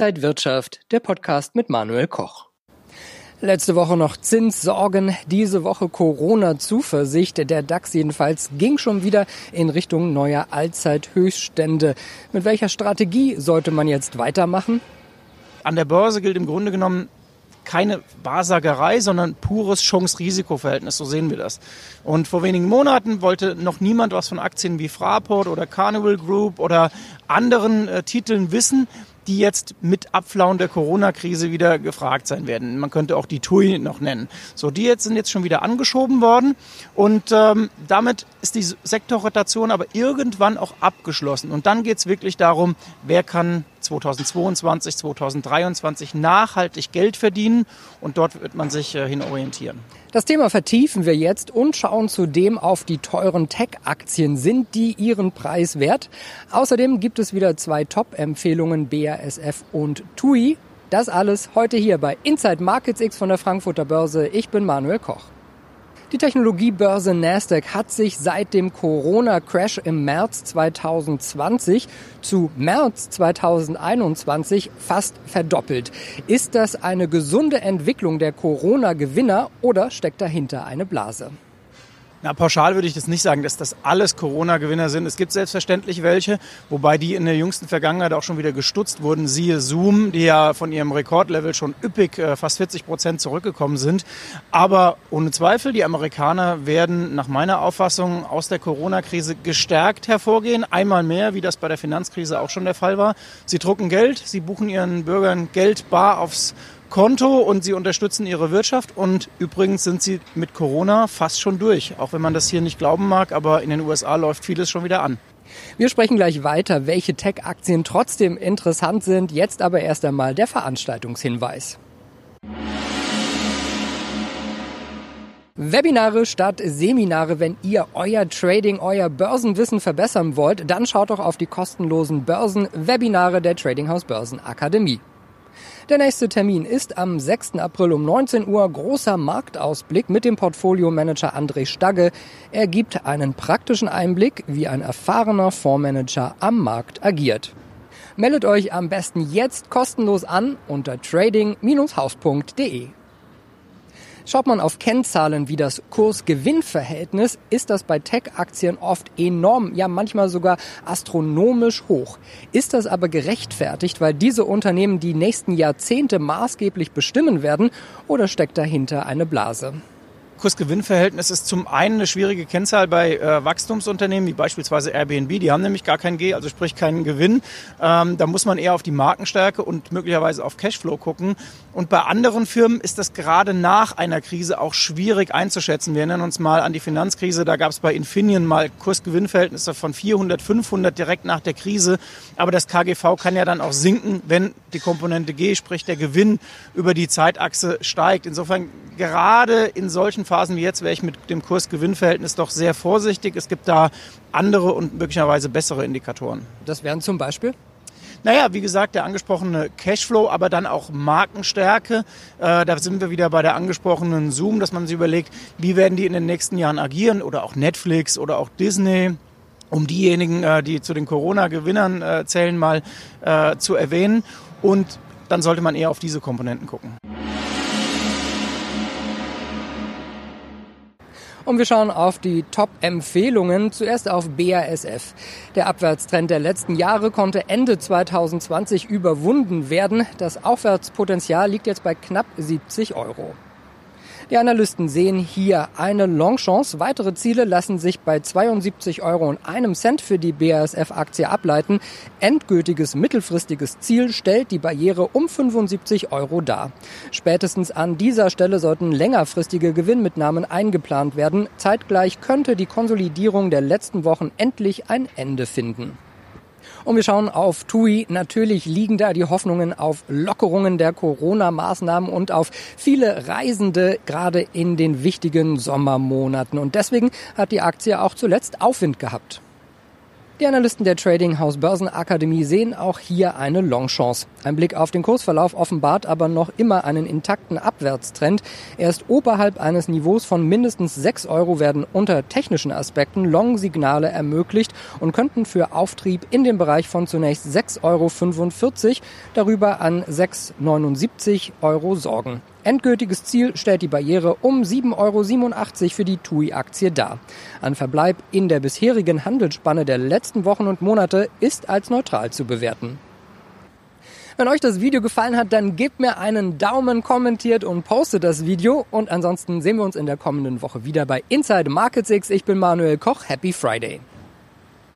Inside Wirtschaft, der Podcast mit Manuel Koch. Letzte Woche noch Zinssorgen, diese Woche Corona-Zuversicht. Der DAX jedenfalls ging schon wieder in Richtung neuer Allzeithöchststände. Mit welcher Strategie sollte man jetzt weitermachen? An der Börse gilt im Grunde genommen keine Wahrsagerei, sondern pures Chance-Risiko-Verhältnis. So sehen wir das. Und vor wenigen Monaten wollte noch niemand was von Aktien wie Fraport oder Carnival Group oder anderen äh, Titeln wissen die jetzt mit Abflauen der Corona-Krise wieder gefragt sein werden. Man könnte auch die TUI noch nennen. So, die jetzt sind jetzt schon wieder angeschoben worden und ähm, damit ist die Sektorrotation aber irgendwann auch abgeschlossen. Und dann geht es wirklich darum, wer kann 2022, 2023 nachhaltig Geld verdienen und dort wird man sich äh, hin orientieren. Das Thema vertiefen wir jetzt und schauen zudem auf die teuren Tech-Aktien. Sind die ihren Preis wert? Außerdem gibt es wieder zwei Top-Empfehlungen, BASF und TUI. Das alles heute hier bei Inside Markets X von der Frankfurter Börse. Ich bin Manuel Koch. Die Technologiebörse Nasdaq hat sich seit dem Corona-Crash im März 2020 zu März 2021 fast verdoppelt. Ist das eine gesunde Entwicklung der Corona-Gewinner oder steckt dahinter eine Blase? Na, pauschal würde ich das nicht sagen, dass das alles Corona-Gewinner sind. Es gibt selbstverständlich welche, wobei die in der jüngsten Vergangenheit auch schon wieder gestutzt wurden. Siehe Zoom, die ja von ihrem Rekordlevel schon üppig äh, fast 40 Prozent zurückgekommen sind. Aber ohne Zweifel, die Amerikaner werden nach meiner Auffassung aus der Corona-Krise gestärkt hervorgehen. Einmal mehr, wie das bei der Finanzkrise auch schon der Fall war. Sie drucken Geld, sie buchen ihren Bürgern Geld bar aufs Konto und sie unterstützen ihre Wirtschaft. Und übrigens sind sie mit Corona fast schon durch. Auch wenn man das hier nicht glauben mag, aber in den USA läuft vieles schon wieder an. Wir sprechen gleich weiter, welche Tech-Aktien trotzdem interessant sind. Jetzt aber erst einmal der Veranstaltungshinweis. Webinare statt Seminare, wenn ihr euer Trading, euer Börsenwissen verbessern wollt, dann schaut doch auf die kostenlosen Börsenwebinare der Trading House Börsen Akademie. Der nächste Termin ist am 6. April um 19 Uhr. Großer Marktausblick mit dem Portfolio-Manager André Stagge. Er gibt einen praktischen Einblick, wie ein erfahrener Fondsmanager am Markt agiert. Meldet euch am besten jetzt kostenlos an unter trading-haus.de. Schaut man auf Kennzahlen wie das Kurs-Gewinn-Verhältnis, ist das bei Tech-Aktien oft enorm, ja manchmal sogar astronomisch hoch. Ist das aber gerechtfertigt, weil diese Unternehmen die nächsten Jahrzehnte maßgeblich bestimmen werden oder steckt dahinter eine Blase? Kurs-Gewinn-Verhältnis ist zum einen eine schwierige Kennzahl bei äh, Wachstumsunternehmen, wie beispielsweise Airbnb. Die haben nämlich gar kein G, also sprich keinen Gewinn. Ähm, da muss man eher auf die Markenstärke und möglicherweise auf Cashflow gucken. Und bei anderen Firmen ist das gerade nach einer Krise auch schwierig einzuschätzen. Wir erinnern uns mal an die Finanzkrise. Da gab es bei Infineon mal Kurs-Gewinn-Verhältnisse von 400, 500 direkt nach der Krise. Aber das KGV kann ja dann auch sinken, wenn die Komponente G, sprich der Gewinn über die Zeitachse steigt. Insofern gerade in solchen Phasen wie jetzt wäre ich mit dem Kurs-Gewinn-Verhältnis doch sehr vorsichtig. Es gibt da andere und möglicherweise bessere Indikatoren. Das wären zum Beispiel? Naja, wie gesagt, der angesprochene Cashflow, aber dann auch Markenstärke. Äh, da sind wir wieder bei der angesprochenen Zoom, dass man sich überlegt, wie werden die in den nächsten Jahren agieren oder auch Netflix oder auch Disney um diejenigen, äh, die zu den Corona-Gewinnern äh, zählen, mal äh, zu erwähnen. Und dann sollte man eher auf diese Komponenten gucken. Und wir schauen auf die Top-Empfehlungen. Zuerst auf BASF. Der Abwärtstrend der letzten Jahre konnte Ende 2020 überwunden werden. Das Aufwärtspotenzial liegt jetzt bei knapp 70 Euro. Die Analysten sehen hier eine Longchance. Weitere Ziele lassen sich bei 72 Euro und einem Cent für die BASF-Aktie ableiten. Endgültiges mittelfristiges Ziel stellt die Barriere um 75 Euro dar. Spätestens an dieser Stelle sollten längerfristige Gewinnmitnahmen eingeplant werden. Zeitgleich könnte die Konsolidierung der letzten Wochen endlich ein Ende finden. Und wir schauen auf TUI. Natürlich liegen da die Hoffnungen auf Lockerungen der Corona-Maßnahmen und auf viele Reisende, gerade in den wichtigen Sommermonaten. Und deswegen hat die Aktie auch zuletzt Aufwind gehabt. Die Analysten der Trading House Börsenakademie sehen auch hier eine Longchance. Ein Blick auf den Kursverlauf offenbart aber noch immer einen intakten Abwärtstrend. Erst oberhalb eines Niveaus von mindestens 6 Euro werden unter technischen Aspekten Long-Signale ermöglicht und könnten für Auftrieb in dem Bereich von zunächst 6,45 Euro darüber an 6,79 Euro sorgen. Endgültiges Ziel stellt die Barriere um 7,87 Euro für die TUI-Aktie dar. Ein Verbleib in der bisherigen Handelsspanne der letzten Wochen und Monate ist als neutral zu bewerten. Wenn euch das Video gefallen hat, dann gebt mir einen Daumen, kommentiert und postet das Video. Und ansonsten sehen wir uns in der kommenden Woche wieder bei Inside Markets X. Ich bin Manuel Koch. Happy Friday.